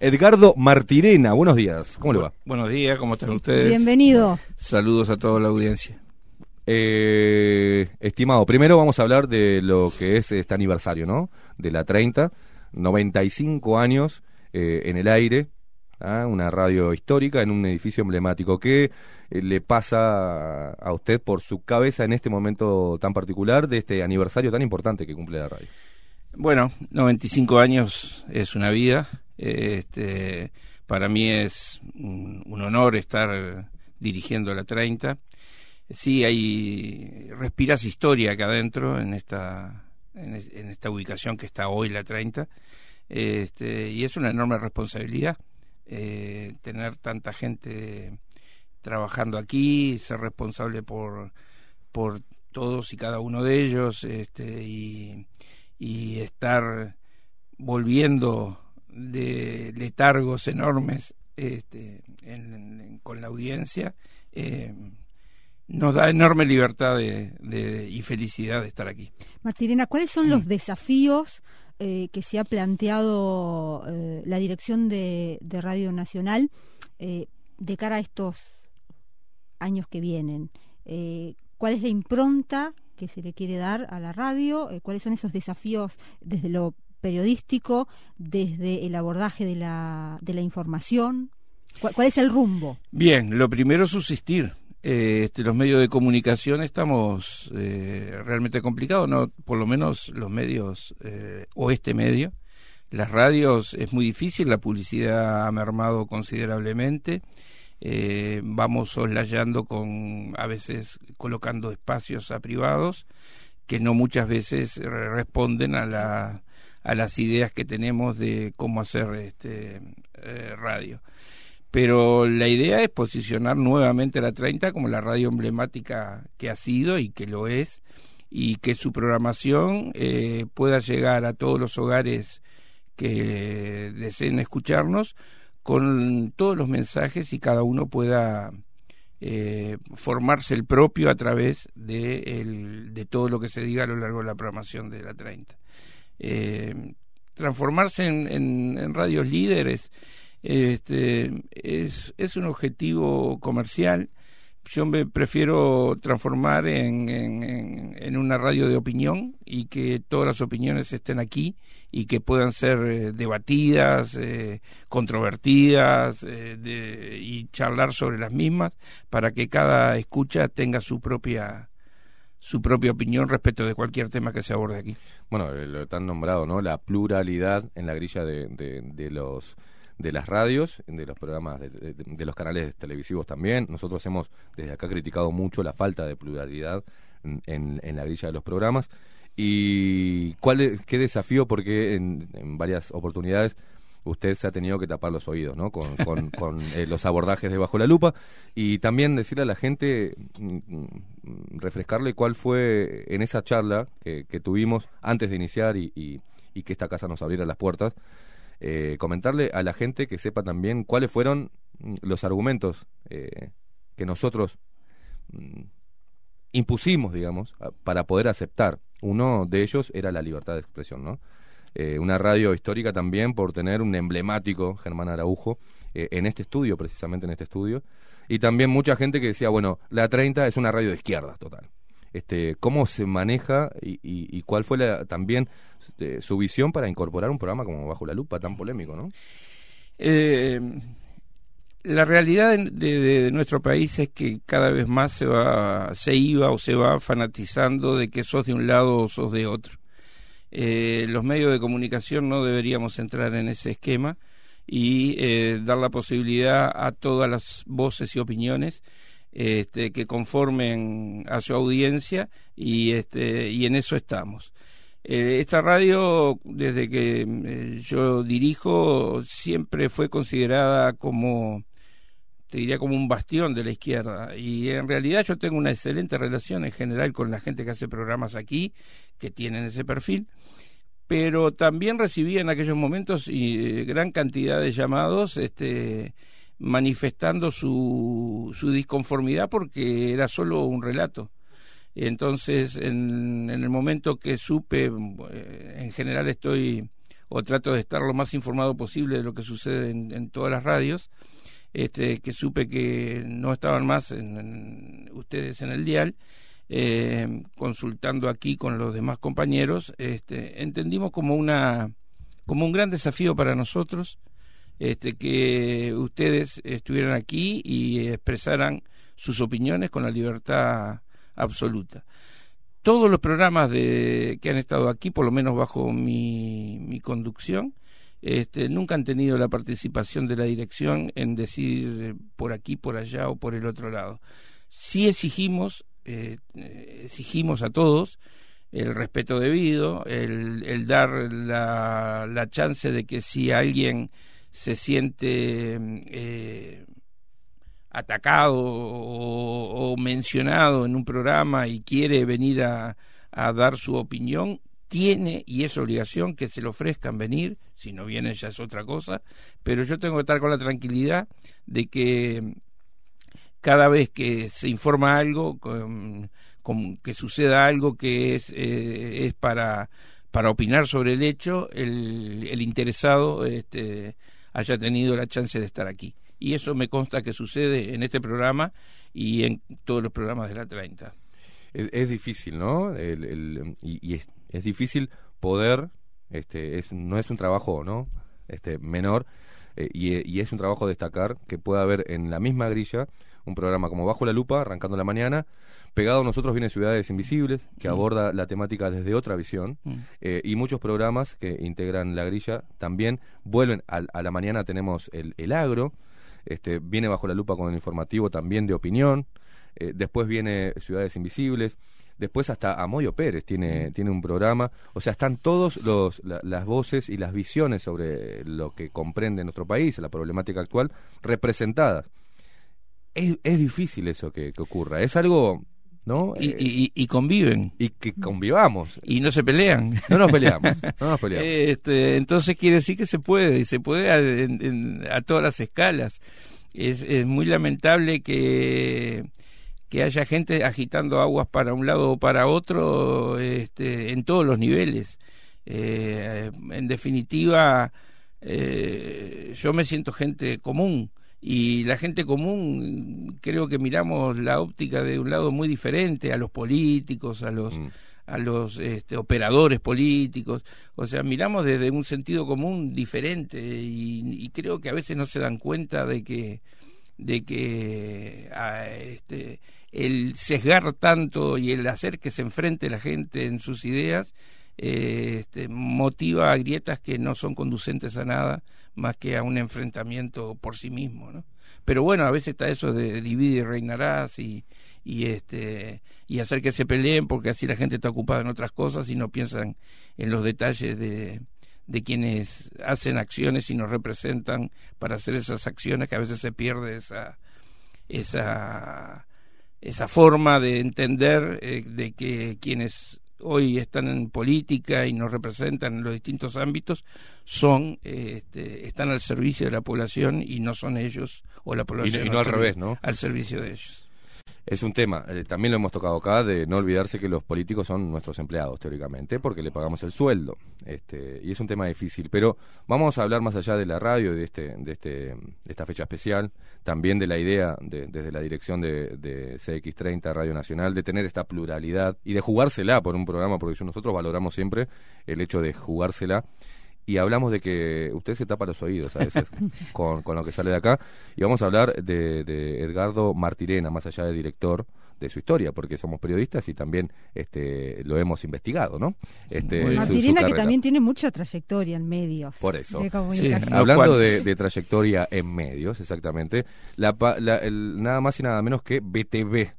Edgardo Martirena. Buenos días, ¿cómo le va? Buenos días, ¿cómo están ustedes? Bienvenido. Saludos a toda la audiencia. Eh, estimado, primero vamos a hablar de lo que es este aniversario, ¿no? De la 30, 95 años eh, en el aire, ¿ah? una radio histórica en un edificio emblemático. ¿Qué eh, le pasa a usted por su cabeza en este momento tan particular de este aniversario tan importante que cumple la radio? Bueno, 95 años es una vida. Este, para mí es un, honor estar dirigiendo la 30. Sí, hay respiras historia acá adentro en esta en, esta ubicación que está hoy la 30. Este, y es una enorme responsabilidad eh, tener tanta gente trabajando aquí, ser responsable por por todos y cada uno de ellos, este, y estar volviendo de letargos enormes este, en, en, con la audiencia, eh, nos da enorme libertad de, de, y felicidad de estar aquí. Martirena, ¿cuáles son los mm. desafíos eh, que se ha planteado eh, la dirección de, de Radio Nacional de cara a estos años que vienen? ¿Cuál es la impronta que se le quiere dar a la radio? ¿Cuáles son esos desafíos desde lo periodístico, desde el abordaje de la, de la información? ¿Cuál, ¿Cuál, es el rumbo? Bien, lo primero es subsistir. Eh, este, los medios de comunicación estamos eh, realmente complicados, no, por lo menos los medios eh, o este medio. Las radios es muy difícil, la publicidad ha mermado considerablemente. Vamos soslayando con, a veces colocando espacios a privados que no muchas veces responden a la a las ideas que tenemos de cómo hacer este eh, radio. Pero la idea es posicionar nuevamente la 30 como la radio emblemática que ha sido y que lo es, y que su programación eh, pueda llegar a todos los hogares que deseen escucharnos con todos los mensajes y cada uno pueda eh, formarse el propio a través de, el, de todo lo que se diga a lo largo de la programación de la 30 eh, transformarse en, en, radios líderes este, es, es un objetivo comercial. Yo me prefiero transformar en, en, en, una radio de opinión y que todas las opiniones estén aquí y que puedan ser eh, debatidas, eh, controvertidas eh, de, y charlar sobre las mismas para que cada escucha tenga su propia su propia opinión respecto de cualquier tema que se aborde aquí. Bueno, lo tan nombrado, ¿no? La pluralidad en la grilla de, de, de los de las radios, de los programas, de, de, de, los canales televisivos también. Nosotros hemos desde acá criticado mucho la falta de pluralidad en, en, la grilla de los programas. ¿Y cuál qué desafío? Porque en, en varias oportunidades usted se ha tenido que tapar los oídos, ¿no? Con, con, con eh, los abordajes de Bajo la Lupa. Y también decirle a la gente, mm, mm, refrescarle cuál fue en esa charla que, que tuvimos antes de iniciar y, y, y, que esta casa nos abriera las puertas, eh, comentarle a la gente que sepa también cuáles fueron mm, los argumentos eh, que nosotros impusimos, digamos, para poder aceptar. Uno de ellos era la libertad de expresión, ¿no? Eh, una radio histórica también por tener un emblemático Germán Araujo eh, en este estudio, precisamente en este estudio, y también mucha gente que decía, bueno, la 30 es una radio de izquierda, total. Este, ¿Cómo se maneja y, y, y cuál fue la, también este, su visión para incorporar un programa como Bajo la Lupa, tan polémico, no? Eh, la realidad de, nuestro país es que cada vez más se va, se iba o se va fanatizando de que sos de un lado o sos de otro eh, los medios de comunicación no deberíamos entrar en ese esquema y eh, dar la posibilidad a todas las voces y opiniones este, que conformen a su audiencia y, este, y en eso estamos. Eh, esta radio, desde que eh, yo dirijo, siempre fue considerada como, te diría, como un bastión de la izquierda. Y en realidad yo tengo una excelente relación en general con la gente que hace programas aquí, que tienen ese perfil pero también recibía en aquellos momentos y, eh, gran cantidad de llamados este, manifestando su, su disconformidad porque era solo un relato. Entonces, en, en el momento que supe, eh, en general estoy o trato de estar lo más informado posible de lo que sucede en, todas las radios, este, que supe que no estaban más en, ustedes en el dial, eh, consultando aquí con los demás compañeros, este, entendimos como una como un gran desafío para nosotros este, que ustedes estuvieran aquí y expresaran sus opiniones con la libertad absoluta. Todos los programas de, que han estado aquí, por lo menos bajo mi, mi conducción, este, nunca han tenido la participación de la dirección en decir por aquí, por allá o por el otro lado. Sí exigimos, eh, exigimos a todos el respeto debido, el, dar la, la, chance de que si alguien se siente eh, atacado o, mencionado en un programa y quiere venir a, a, dar su opinión, tiene y es obligación que se le ofrezcan venir, si no viene ya es otra cosa, pero yo tengo que estar con la tranquilidad de que cada vez que se informa algo, que suceda algo que es, eh, es para, para opinar sobre el hecho, el, el interesado este, haya tenido la chance de estar aquí. Y eso me consta que sucede en este programa y en todos los programas de la 30. Es, difícil, ¿no? El, y, es, es, difícil poder, este, es, no es un trabajo, ¿no? Este, menor, eh, y, y, es un trabajo destacar que pueda haber en la misma grilla un programa como Bajo la Lupa, arrancando la mañana, Pegado a nosotros viene Ciudades Invisibles, que mm. aborda la temática desde otra visión, mm. eh, y muchos programas que integran la grilla también vuelven a, la mañana. Tenemos el, el, agro, este, viene bajo la lupa con el informativo también de opinión, eh, después viene Ciudades Invisibles, después hasta Amoyo Pérez tiene, mm. tiene un programa, o sea, están todos los, las voces y las visiones sobre lo que comprende nuestro país, la problemática actual, representadas. Es, es difícil eso que, que ocurra, es algo ¿no? Y, y, conviven. Y que convivamos. Y no se pelean. No nos peleamos. No nos peleamos. este, entonces quiere decir que se puede, y se puede a, a todas las escalas. Es, es muy lamentable que, que haya gente agitando aguas para un lado o para otro este, en todos los niveles. Eh, en definitiva, eh, yo me siento gente común y la gente común creo que miramos la óptica de un lado muy diferente a los políticos, a los mm. a los este, operadores políticos, o sea, miramos desde un sentido común diferente y, creo que a veces no se dan cuenta de que de que este, el sesgar tanto y el hacer que se enfrente la gente en sus ideas eh, este, motiva a grietas que no son conducentes a nada más que a un enfrentamiento por sí mismo, ¿no? Pero bueno, a veces está eso de divide y reinarás y, y este y hacer que se peleen porque así la gente está ocupada en otras cosas y no piensan en los detalles de, de quienes hacen acciones y nos representan para hacer esas acciones que a veces se pierde esa esa esa forma de entender eh, de que quienes hoy están en política y nos representan en los distintos ámbitos son este, están al servicio de la población y no son ellos o la población y, no al revés no al servicio de ellos es un tema, eh, también lo hemos tocado acá, de no olvidarse que los políticos son nuestros empleados, teóricamente, porque le pagamos el sueldo. Este, y es un tema difícil. Pero vamos a hablar más allá de la radio y de, este, de, este, de esta fecha especial, también de la idea, de, desde la dirección de, de, CX30 Radio Nacional, de tener esta pluralidad y de jugársela por un programa, porque nosotros valoramos siempre el hecho de jugársela y hablamos de que usted se tapa los oídos a veces con, con, lo que sale de acá. Y vamos a hablar de, de, Edgardo Martirena, más allá de director de su historia, porque somos periodistas y también este, lo hemos investigado, ¿no? Este, Martirena que también tiene mucha trayectoria en medios. Por eso. hablando de, trayectoria en medios, exactamente, la, nada más y nada menos que BTV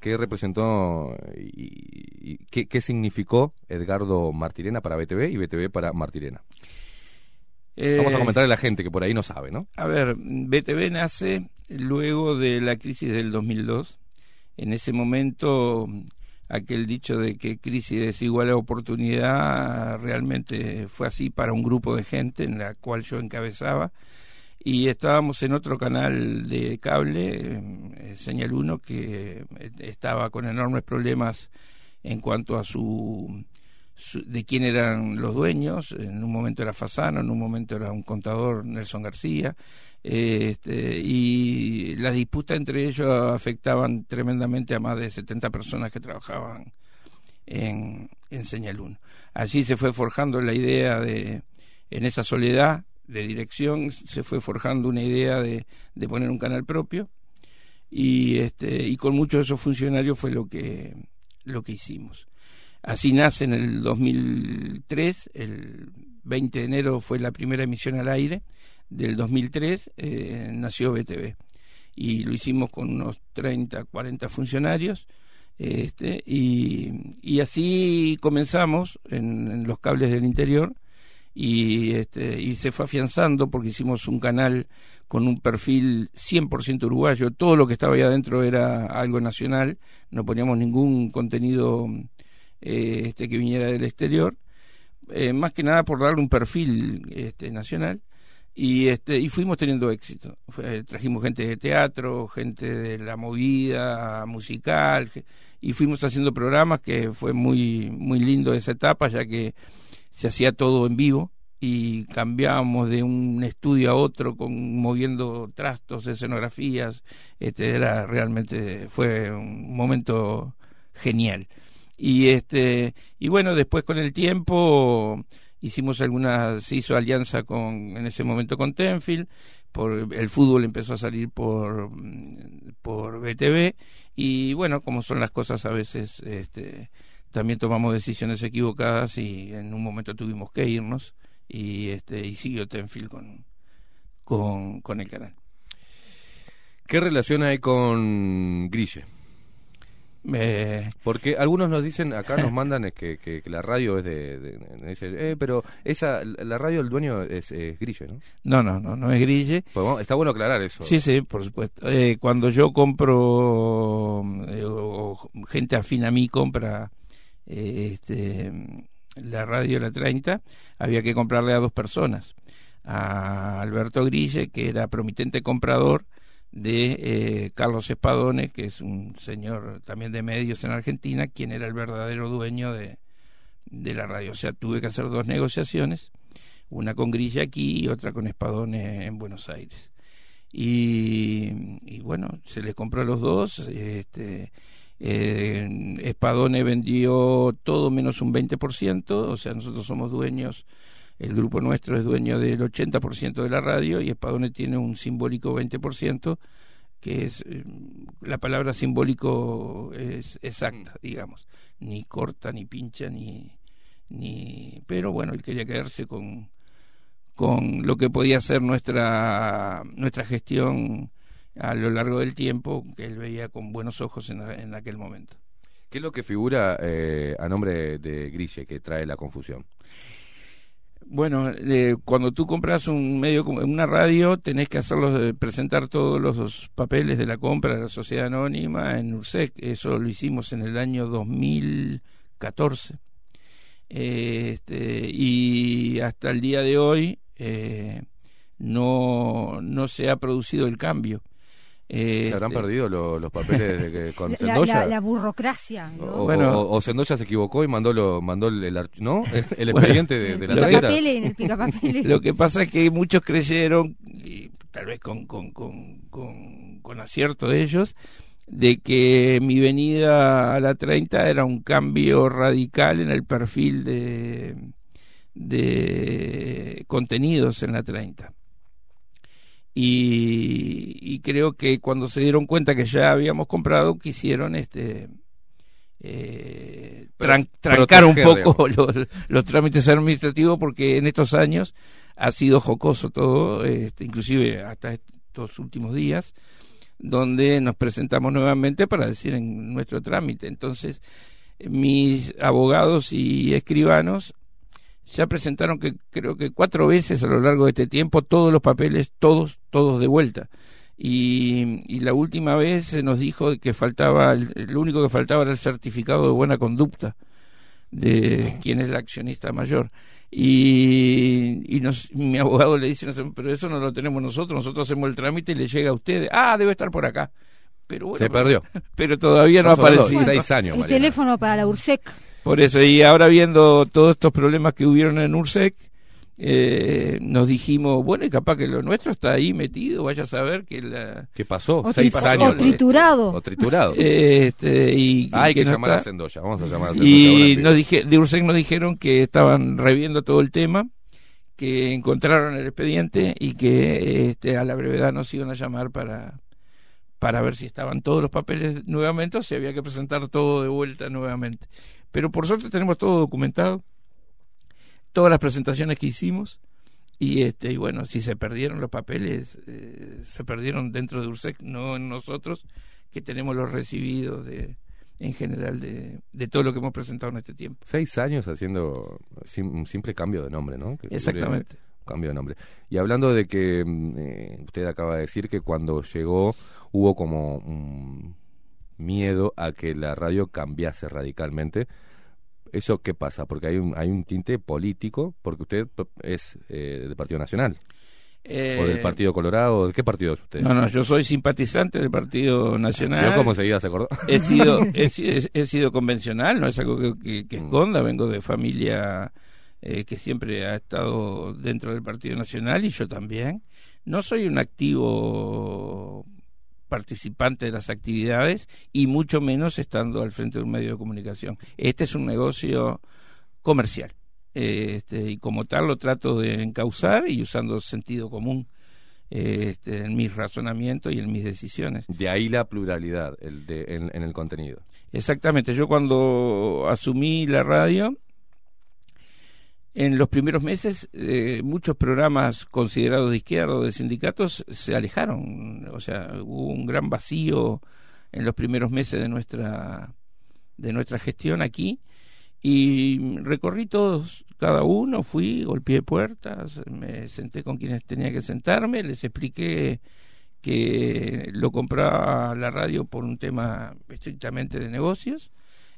¿Qué representó y, qué, significó Edgardo Martirena para BTV y BTV para Martirena? Vamos a eh, comentarle a la gente que por ahí no sabe, ¿no? A ver, BTV nace luego de la crisis del 2002. En ese momento, aquel dicho de que crisis es igual a oportunidad realmente fue así para un grupo de gente en la cual yo encabezaba y estábamos en otro canal de cable, eh, Señal 1, que eh, estaba con enormes problemas en cuanto a su, de quién eran los dueños. En un momento era Fasano, en un momento era un contador, Nelson García. Este, y la disputa entre ellos afectaban tremendamente a más de 70 personas que trabajaban en, en Señal 1. Allí se fue forjando la idea de, en esa soledad de dirección, se fue forjando una idea de, de poner un canal propio y, este, y con muchos de esos funcionarios fue lo que, lo que hicimos. Así nace en el 2003, el 20 de enero fue la primera emisión al aire, del 2003 eh, nació BTV y lo hicimos con unos 30, 40 funcionarios este, y, y así comenzamos en, los cables del interior y, este, y se fue afianzando porque hicimos un canal con un perfil 100% uruguayo, todo lo que estaba ahí adentro era algo nacional, no poníamos ningún contenido eh, este, que viniera del exterior, eh, más que nada por darle un perfil este, nacional. Y este y fuimos teniendo éxito. Trajimos gente de teatro gente de la movida musical y fuimos haciendo programas que fue muy muy lindo esa etapa ya que se hacía todo en vivo y cambiábamos de un estudio a otro con moviendo trastos escenografías este era realmente fue un momento genial. Y este y bueno después con el tiempo hicimos algunas, se hizo alianza con, en ese momento con Tenfield, por, el fútbol empezó a salir por, por BTV, y bueno, como son las cosas a veces, este, también tomamos decisiones equivocadas y en un momento tuvimos que irnos, y este, y siguió Tenfield con, con, con el canal. ¿Qué relación hay con Grille? Porque algunos nos dicen, acá nos mandan que, que, la radio es de... eh, pero esa la radio, el dueño es, Grille, ¿no? No, no, no, no es Grille. Pues está bueno aclarar eso. Sí, sí, por supuesto. Eh, cuando yo compro, eh, o gente afín a mí compra eh, este, la radio La 30, había que comprarle a dos personas. A Alberto Grille, que era promitente comprador, de eh, Carlos Espadone, que es un señor también de medios en Argentina, quien era el verdadero dueño de, de la radio. O sea, tuve que hacer dos negociaciones, una con Grilla aquí y otra con Espadone en Buenos Aires. Y, bueno, se les compró a los dos. Este, eh, Espadone vendió todo menos un 20%, o sea, nosotros somos dueños el grupo nuestro es dueño del 80% de la radio y Espadone tiene un simbólico 20%, que es eh, la palabra simbólico es exacta, digamos, ni corta, ni pincha, ni ni pero bueno, él quería quedarse con con lo que podía ser nuestra nuestra gestión a lo largo del tiempo que él veía con buenos ojos en, en aquel momento. ¿Qué es lo que figura eh, a nombre de Grille que trae la confusión? Bueno, cuando tú compras un medio, una radio, tenés que hacerlos, presentar todos los papeles de la compra de la sociedad anónima en URSEC. Eso lo hicimos en el año 2014. este, y hasta el día de hoy eh, no, no se ha producido el cambio. ¿Se habrán este, perdido los papeles de con Sendoya? La, burocracia. O, bueno, o, Sendoya se equivocó y mandó lo, mandó el, ¿no? el expediente de, la el Lo que pasa es que muchos creyeron, y tal vez con, con, con, con, acierto de ellos, de que mi venida a la 30 era un cambio radical en el perfil de, de contenidos en la 30 y, creo que cuando se dieron cuenta que ya habíamos comprado quisieron este eh, trancar un poco los, trámites administrativos porque en estos años ha sido jocoso todo, este, inclusive hasta estos últimos días, donde nos presentamos nuevamente para decir en nuestro trámite. Entonces, mis abogados y escribanos ya presentaron que creo que cuatro veces a lo largo de este tiempo todos los papeles, todos, todos de vuelta. Y, y la última vez se nos dijo que faltaba, lo único que faltaba era el certificado de buena conducta de quién es el accionista mayor. Y, y nos, mi abogado le dice, pero eso no lo tenemos nosotros, nosotros hacemos el trámite y le llega a ustedes. Ah, debe estar por acá. Pero bueno, se perdió. Pero todavía no ha aparecido. seis años. El teléfono para la URSEC. Por eso, y ahora viendo todos estos problemas que hubieron en URSEC, eh, nos dijimos, bueno, y capaz que lo nuestro está ahí metido, vaya a saber que la... ¿Qué pasó? O, Seis tri- años. o triturado. O triturado. Este, y, Ah, hay que, llamar a está. Sendoya. Vamos a llamar a Sendoya. Y nos dije, de URSEC nos dijeron que estaban reviendo todo el tema, que encontraron el expediente y que este, a la brevedad nos iban a llamar para, para ver si estaban todos los papeles nuevamente o si había que presentar todo de vuelta nuevamente. Pero por suerte tenemos todo documentado, todas las presentaciones que hicimos. Y este y bueno, si se perdieron los papeles, eh, se perdieron dentro de URSEC, no en nosotros, que tenemos los recibidos de, en general de, de todo lo que hemos presentado en este tiempo. Seis años haciendo sim- un simple cambio de nombre, ¿no? Que Exactamente. Cambio de nombre. Y hablando de que mm, eh, usted acaba de decir que cuando llegó hubo como un miedo a que la radio cambiase radicalmente. ¿Eso qué pasa? Porque hay un, hay un tinte político, porque usted es eh, del Partido Nacional, o del Eh, Partido Colorado, ¿de qué partido es usted? No, no, yo soy simpatizante del Partido Nacional. ¿Vio cómo seguida se acordó? he sido he, si- he- he sido convencional no es algo que, que- que Mm. esconda vengo de familia eh, que siempre ha estado dentro del Partido Nacional y yo también no soy un activo participante de las actividades y mucho menos estando al frente de un medio de comunicación. Este es un negocio comercial. Eh, este, y como tal lo trato de encauzar y usando sentido común eh, este, en mis razonamientos y en mis decisiones. De ahí la pluralidad el de, en, en el contenido. Exactamente, yo cuando asumí la radio, en los primeros meses eh, muchos programas considerados de izquierda o de sindicatos se alejaron, o sea, hubo un gran vacío en los primeros meses de nuestra de nuestra gestión aquí. Y recorrí todos, cada uno, fui, golpeé puertas, me senté con quienes tenía que sentarme, les expliqué que lo compraba la radio por un tema estrictamente de negocios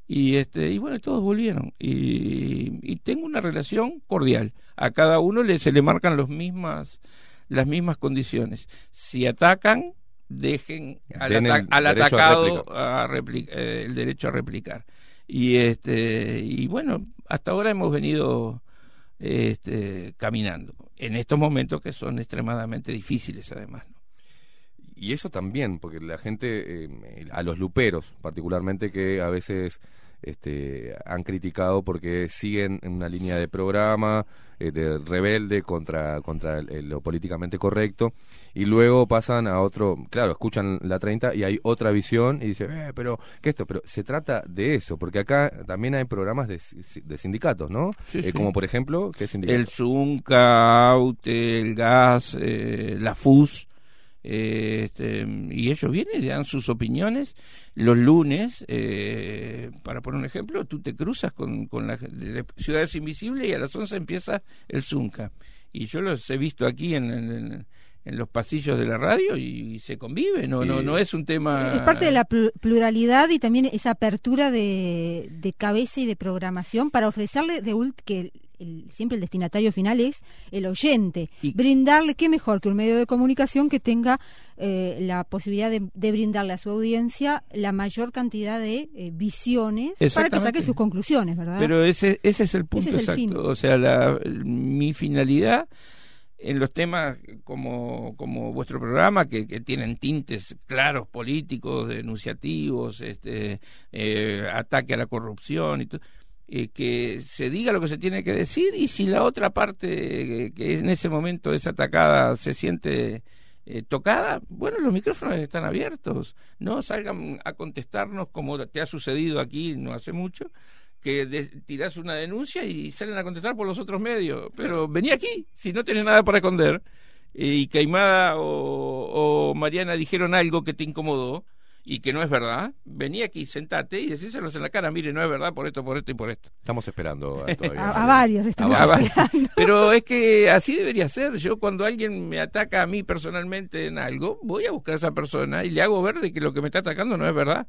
y este y bueno todos volvieron. Y, y tengo una relación cordial. A cada uno le, se le marcan los mismas las mismas condiciones. Si atacan dejen al, ata- al atacado a eh, el derecho a replicar. Y este y bueno hasta ahora hemos venido este, caminando en estos momentos que son extremadamente difíciles además ¿no? Y eso también, porque la gente, eh, a los luperos particularmente, que a veces este, han criticado porque siguen en una línea de programa eh, de rebelde contra, contra el- el- lo políticamente correcto, y luego pasan a otro, claro, escuchan la 30 y hay otra visión y dicen, eh, pero, ¿qué esto? Pero se trata de eso, porque acá también hay programas de, de sindicatos, ¿no? Sí, Eh, sí. Como por ejemplo, ¿qué sindicato? el Zunca, Aute, el Gas, eh, la FUS, este, y ellos vienen y le dan sus opiniones. Los lunes, eh, para poner un ejemplo, tú te cruzas con, con la de Ciudades Invisibles y a las 11 empieza el Zunca. Y yo los he visto aquí en, en- en los pasillos de la radio y, se convive, no, no, Y- no es un tema... Es parte de la plu- pluralidad y también esa apertura de, de cabeza y de programación para ofrecerle de ult- que el- el- siempre el destinatario final es el oyente. Y- Brindarle, qué mejor que un medio de comunicación que tenga eh, la posibilidad de, de brindarle a su audiencia la mayor cantidad de eh, visiones para que saque sus conclusiones, ¿verdad? Pero ese, ese es el punto Ese es el exacto. fin. O sea, la, mi finalidad en los temas como, como vuestro programa, que, que tienen tintes claros políticos, denunciativos, este, eh, ataque a la corrupción y todo, eh, que se diga lo que se tiene que decir y si la otra parte eh, que en ese momento es atacada se siente eh, tocada, bueno, los micrófonos están abiertos, no salgan a contestarnos como te ha sucedido aquí no hace mucho, que de- tirás una denuncia y salen a contestar por los otros medios, pero vení aquí, si no tenés nada para esconder, eh, y Caimada o, o Mariana dijeron algo que te incomodó y que no es verdad, vení aquí, sentate y decíselos en la cara, mire, no es verdad por esto, por esto y por esto. Estamos esperando a- todavía. a, a varios estamos esperando. Pero es que así debería ser. Yo cuando alguien me ataca a mí personalmente en algo, voy a buscar a esa persona y le hago ver de que lo que me está atacando no es verdad.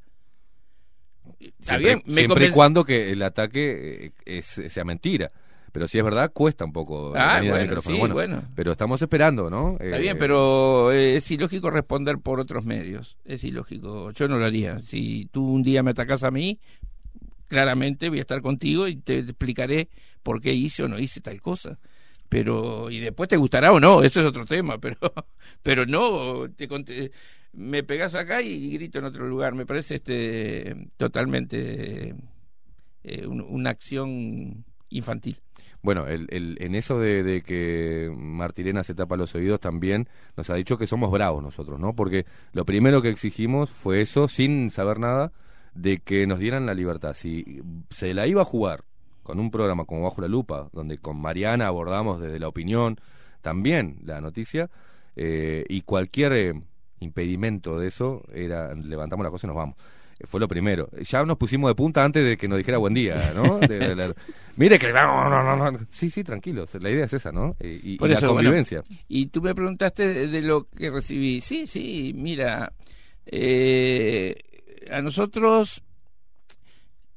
Está Siempre, bien, me siempre y cuando que el ataque eh, es, sea mentira. Pero si es verdad, cuesta un poco. Ah, bueno, micrófono. sí, bueno. Pero estamos esperando, ¿no? Está Eh, bien, pero eh, es ilógico responder por otros medios. Es ilógico. Yo no lo haría. Si tú un día me atacás a mí, claramente voy a estar contigo y te explicaré por qué hice o no hice tal cosa pero y después te gustará o no eso es otro tema pero pero no te, me pegas acá y grito en otro lugar me parece este totalmente eh, una acción infantil bueno, el, el, en eso de, que Martirena se tapa los oídos también nos ha dicho que somos bravos nosotros, ¿no? Porque lo primero que exigimos fue eso, sin saber nada, de que nos dieran la libertad. Si se la iba a jugar con un programa como Bajo la Lupa, donde con Mariana abordamos desde la opinión también la noticia, eh, y cualquier eh, impedimento de eso era levantamos la cosa y nos vamos fue lo primero. Ya nos pusimos de punta antes de que nos dijera buen día, ¿no? mire que no, no, no, Sí, sí, tranquilos. La idea es esa, ¿no? Y, la convivencia. y tú me preguntaste de, lo que recibí. Sí, sí, mira, eh, a nosotros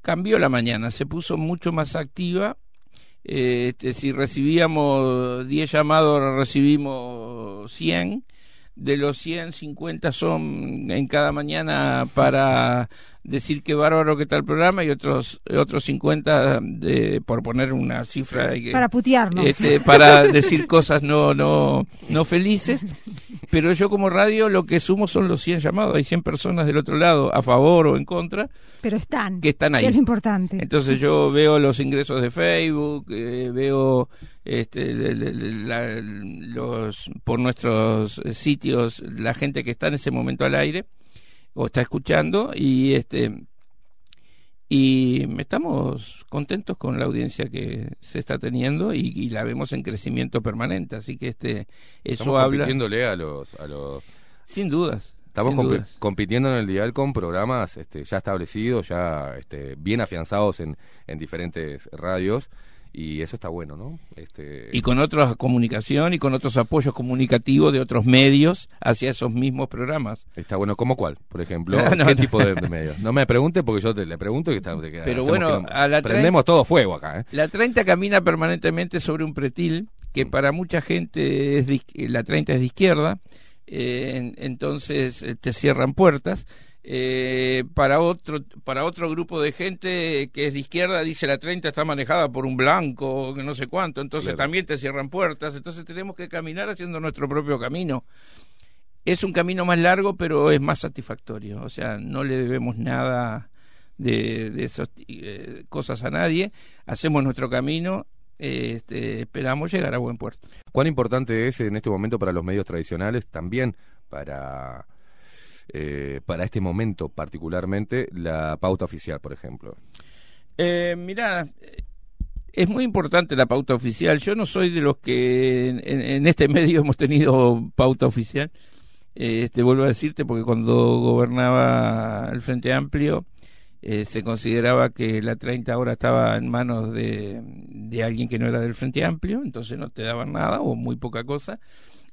cambió la mañana, se puso mucho más activa. Eh, este, si recibíamos 10 llamados, recibimos 100 de los 150 son en cada mañana para decir que bárbaro que está el programa y otros otros 50 de, por poner una cifra para putearnos. este, para decir cosas no no no felices. Pero yo como radio lo que sumo son los 100 llamados. Hay 100 personas del otro lado a favor o en contra pero están. que están ahí. que es lo importante entonces yo veo los ingresos de Facebook eh, veo este, los por nuestros sitios la gente que está en ese momento al aire o está escuchando y este y estamos contentos con la audiencia que se está teniendo y, la vemos en crecimiento permanente. Así que este eso estamos habla compitiéndole a los a los sin dudas estamos compitiendo en el dial con programas este, ya establecidos ya este, bien afianzados en, en diferentes radios y eso está bueno, ¿no? Este... Y con otra comunicación y con otros apoyos comunicativos de otros medios hacia esos mismos programas. Está bueno, ¿cómo cuál? Por ejemplo, ¿qué tipo de, medios? No me pregunte porque yo te, le pregunto y está, Pero bueno, a la prendemos todo fuego acá, ¿eh? La 30 camina permanentemente sobre un pretil que mm. para mucha gente es la 30 es de izquierda, eh, entonces eh, te cierran puertas eh, para otro para otro grupo de gente que es de izquierda dice la 30 está manejada por un blanco que no sé cuánto entonces también te cierran puertas entonces tenemos que caminar haciendo nuestro propio camino es un camino más largo pero es más satisfactorio o sea no le debemos nada de, de esas eh, cosas a nadie hacemos nuestro camino este, esperamos llegar a buen puerto. ¿Cuán importante es en este momento para los medios tradicionales, también para eh, para este momento particularmente la pauta oficial, por ejemplo? Eh, mira, es muy importante la pauta oficial. Yo no soy de los que en, este medio hemos tenido pauta oficial. Eh, este vuelvo a decirte porque cuando gobernaba el Frente Amplio eh, se consideraba que la 30 horas estaba en manos de, de alguien que no era del Frente Amplio, entonces no te daban nada o muy poca cosa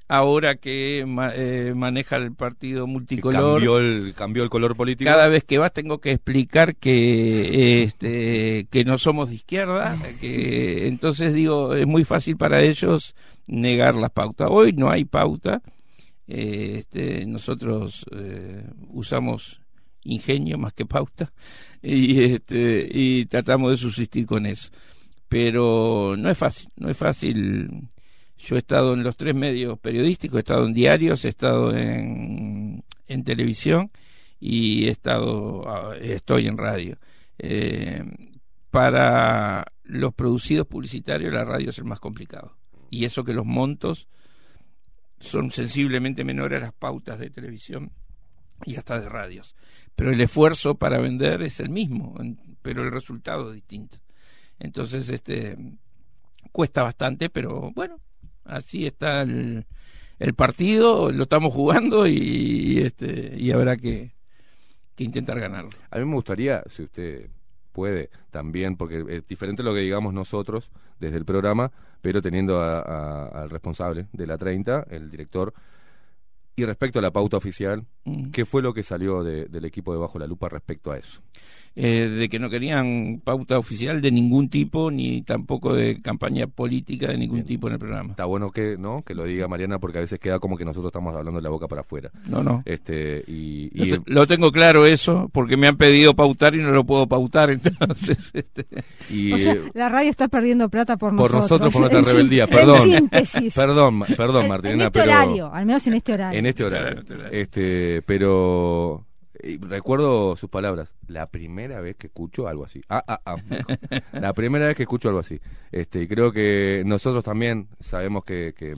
ahora que eh, maneja el partido multicolor. Cambió el, cambió el color político. Cada vez que vas tengo que explicar que, este, que no somos de izquierda, que entonces digo, es muy fácil para ellos negar las pautas. Hoy no hay pauta, este, nosotros eh, usamos ingenio más que pauta y, este, y tratamos de subsistir con eso. Pero no es fácil, no es fácil yo he estado en los tres medios periodísticos, he estado en diarios, he estado en, en televisión y he estado, ah, estoy en radio. Eh, para los producidos publicitarios la radio es el más complicado. Y eso que los montos son sensiblemente menores a las pautas de televisión y hasta de radios. Pero el esfuerzo para vender es el mismo, pero el resultado es distinto. Entonces, este cuesta bastante, pero bueno, así está el, el partido, lo estamos jugando y, este, y habrá que, que intentar ganarlo. A mí me gustaría, si usted puede también, porque es diferente lo que digamos nosotros desde el programa, pero teniendo al responsable de la 30, el director, y respecto a la pauta oficial, mm. ¿qué fue lo que salió del equipo de Bajo la Lupa respecto a eso? Eh, de que no querían pauta oficial de ningún tipo, ni tampoco de campaña política de ningún tipo en el programa. Está bueno que no que lo diga Mariana porque a veces queda como que nosotros estamos hablando de la boca para afuera. No, no. Este y, y lo tengo claro eso porque me han pedido pautar y no lo puedo pautar entonces. Este. Y, o sea, la radio está perdiendo plata por, por nosotros. por nuestra rebeldía. Perdón. Perdón, perdón, Martina. En este horario, al menos en este horario. En este horario. Este, pero recuerdo sus palabras. La primera vez que escucho algo así. Ah, ah, ah. la primera vez que escucho algo así. Este, y creo que nosotros también sabemos que, que,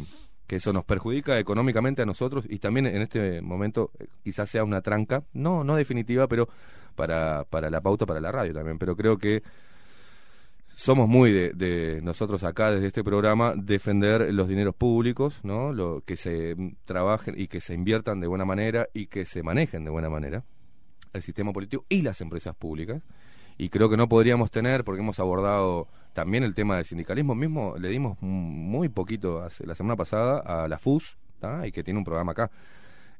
eso nos perjudica económicamente a nosotros y también en este momento eh, quizás sea una tranca, no, no definitiva, pero para, para la pauta, para la radio también. Pero creo que somos muy de, nosotros acá desde este programa defender los dineros públicos, ¿no? Lo, que se trabajen y que se inviertan de buena manera y que se manejen de buena manera el sistema político y las empresas públicas. Y creo que no podríamos tener, porque hemos abordado también el tema del sindicalismo, mismo le dimos muy poquito hace, la semana pasada a la FUS, y que tiene un programa acá.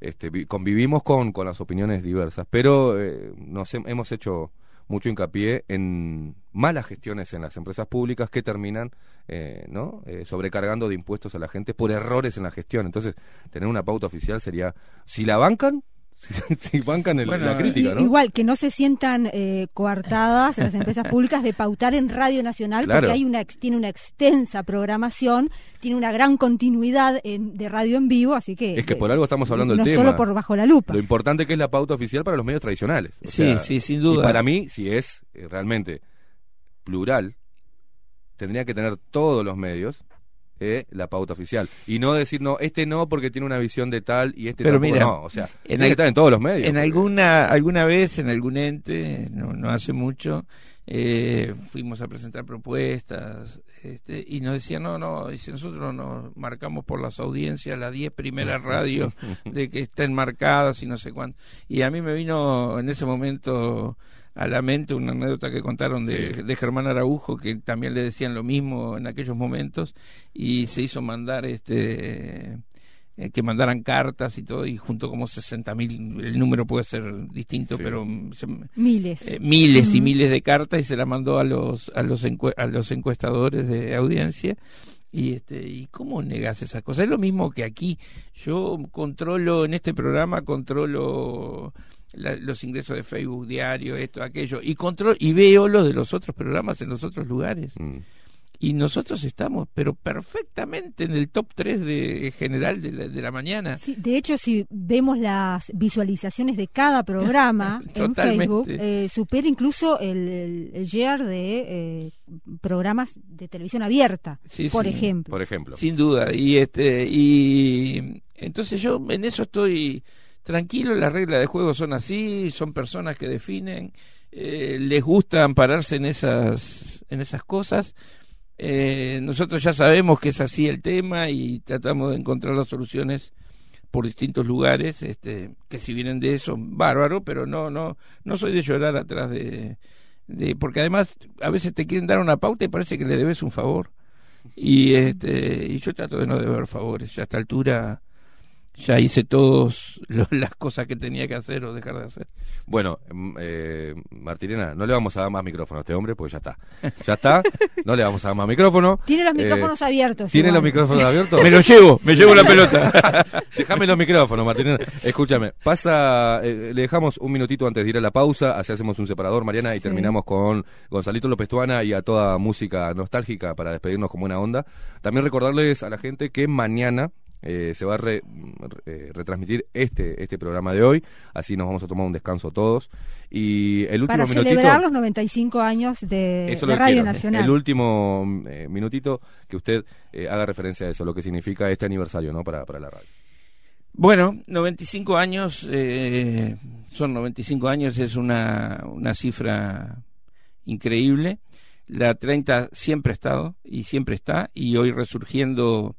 Este, convivimos con, con las opiniones diversas, pero eh, nos hemos hecho mucho hincapié en malas gestiones en las empresas públicas que terminan eh, ¿no? Eh, sobrecargando de impuestos a la gente por errores en la gestión. Entonces, tener una pauta oficial sería, si la bancan, si, bancan la crítica, ¿no? Igual, que no se sientan eh, coartadas las empresas públicas de pautar en Radio Nacional, porque hay una, tiene una extensa programación, tiene una gran continuidad de radio en vivo, así que... Es que por algo estamos hablando del no tema. solo por bajo la lupa. Lo importante que es la pauta oficial para los medios tradicionales. sí, sí, sin duda. Y para mí, si es eh, realmente plural, tendría que tener todos los medios eh, la pauta oficial. Y no decir, no, este no porque tiene una visión de tal y este Pero mira, no. O sea, en tiene que estar en todos los medios. En alguna, alguna vez, en algún ente, no, no hace mucho, eh, fuimos a presentar propuestas este, y nos decían, no, no, dice, nosotros nos marcamos por las audiencias, las 10 primeras radios de que estén marcadas y no sé cuánto. Y a mí me vino en ese momento a la mente una anécdota que contaron de, de, Germán Araujo, que también le decían lo mismo en aquellos momentos, y se hizo mandar este eh, que mandaran cartas y todo, y junto como 60 mil, el número puede ser distinto, pero miles, eh, miles y miles de cartas y se la mandó a los a los a los encuestadores de audiencia. Y, este, ¿Y cómo negas esas cosas? Es lo mismo que aquí. Yo controlo en este programa, controlo los ingresos de Facebook diario, esto, aquello, y control y veo los de los otros programas en los otros lugares. Mm. Y nosotros estamos, pero perfectamente en el top 3 de general de la, de la mañana. Sí, de hecho, si vemos las visualizaciones de cada programa en Facebook, eh, supera incluso el, el, de eh, programas de televisión abierta, por ejemplo. Por ejemplo. Sin duda. Y este y entonces yo en eso estoy tranquilo, las reglas de juego son así, son personas que definen, eh, les gusta ampararse en esas, en esas cosas. Eh, nosotros ya sabemos que es así el tema y tratamos de encontrar las soluciones por distintos lugares, este, que si vienen de eso, bárbaro, pero no, no, no soy de llorar atrás de, de, porque además a veces te quieren dar una pauta y parece que le debes un favor. Y este, y yo trato de no deber favores, ya a esta altura ya hice todas las cosas que tenía que hacer o dejar de hacer. Bueno, mm, eh, Martirena, no le vamos a dar más micrófono a este hombre, porque ya está. Ya está, no le vamos a dar más micrófono. Tiene los micrófonos eh, abiertos. ¿Tiene los micrófonos abiertos? me los llevo, me llevo la pelota. Déjame los micrófonos, Martirena. Escúchame, pasa, eh, le dejamos un minutito antes de ir a la pausa, así hacemos un separador, Mariana, y terminamos con Gonzalito López Tuana y a toda música nostálgica para despedirnos con buena onda. También recordarles a la gente que mañana eh, se va a eh, retransmitir este este programa de hoy, así nos vamos a tomar un descanso todos. Y el último Para celebrar los 95 años de, Radio Nacional. El último eh, minutito que usted haga referencia a eso, lo que significa este aniversario ¿no? para, para la radio. Bueno, 95 años, son 95 años, es una, una cifra increíble. La 30 siempre ha estado y siempre está, y hoy resurgiendo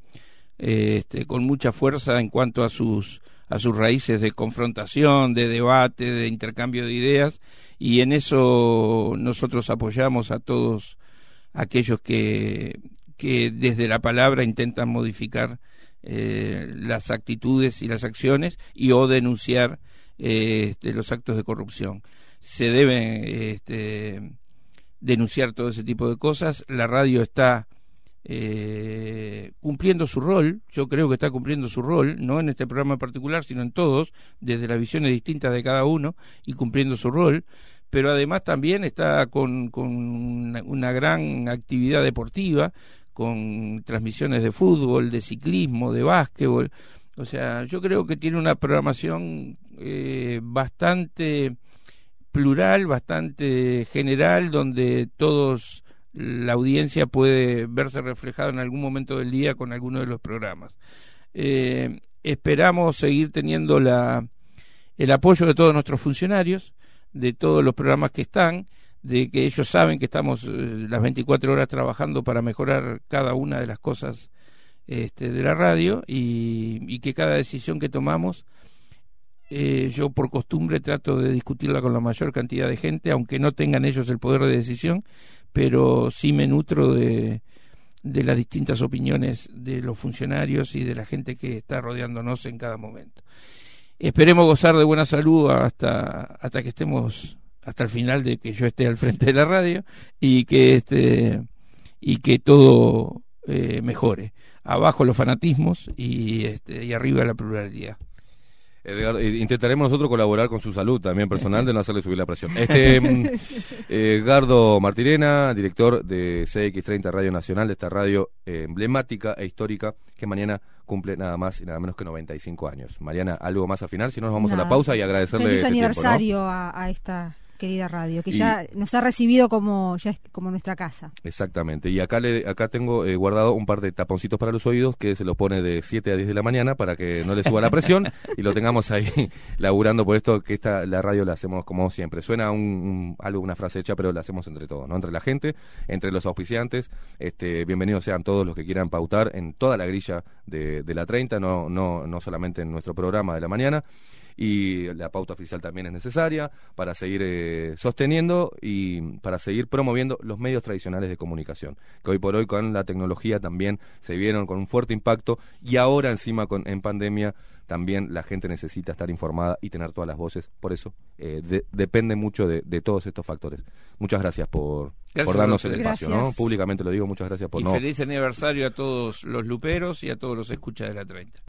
este, con mucha fuerza en cuanto a sus a sus raíces de confrontación, de debate, de intercambio de ideas y en eso nosotros apoyamos a todos aquellos que, que desde la palabra intentan modificar eh, las actitudes y las acciones y o denunciar eh, este, los actos de corrupción. se debe este, denunciar todo ese tipo de cosas. La radio está eh, cumpliendo su rol, yo creo que está cumpliendo su rol, no en este programa en particular, sino en todos, desde las visiones distintas de cada uno y cumpliendo su rol, pero además también está con, con una gran actividad deportiva, con transmisiones de fútbol, de ciclismo, de básquetbol. O sea, yo creo que tiene una programación eh, bastante plural, bastante general, donde todos la audiencia puede verse reflejada en algún momento del día con alguno de los programas. Eh, esperamos seguir teniendo la, el apoyo de todos nuestros funcionarios, de todos los programas que están, de que ellos saben que estamos eh, las 24 horas trabajando para mejorar cada una de las cosas este, de la radio y, que cada decisión que tomamos eh, yo por costumbre trato de discutirla con la mayor cantidad de gente, aunque no tengan ellos el poder de decisión, pero sí me nutro de, de las distintas opiniones de los funcionarios y de la gente que está rodeándonos en cada momento. Esperemos gozar de buena salud hasta, hasta que estemos, hasta el final de que yo esté al frente de la radio y que este y que todo eh, mejore. Abajo los fanatismos y, este, y arriba la pluralidad. Edgar, intentaremos nosotros colaborar con su salud también personal de no hacerle subir la presión. Este mm, Edgardo Martirena, director de CX30 Radio Nacional, de esta radio eh, emblemática e histórica que mañana cumple nada más y nada menos que 95 años. Mariana, algo más a final, si no nos vamos a la pausa y agradecerle Feliz este aniversario a esta querida radio, que ya nos ha recibido como ya como nuestra casa. Exactamente. Y acá le, acá tengo eh, guardado un par de taponcitos para los oídos que se los pone de 7 a 10 de la mañana para que no le suba la presión y lo tengamos ahí laburando por esto que esta la radio la hacemos como siempre. Suena un, algo una frase hecha, pero la hacemos entre todos, ¿no? Entre la gente, entre los auspiciantes. Este, bienvenidos sean todos los que quieran pautar en toda la grilla de, de la 30, no no no solamente en nuestro programa de la mañana y la pauta oficial también es necesaria para seguir eh, sosteniendo y para seguir promoviendo los medios tradicionales de comunicación, que hoy por hoy con la tecnología también se vieron con un fuerte impacto y ahora encima con, en pandemia también la gente necesita estar informada y tener todas las voces. Por eso eh, depende mucho de, todos estos factores. Muchas gracias por, por darnos el espacio, ¿no? Públicamente lo digo, muchas gracias por y Feliz aniversario a todos los luperos y a todos los escuchas de la 30.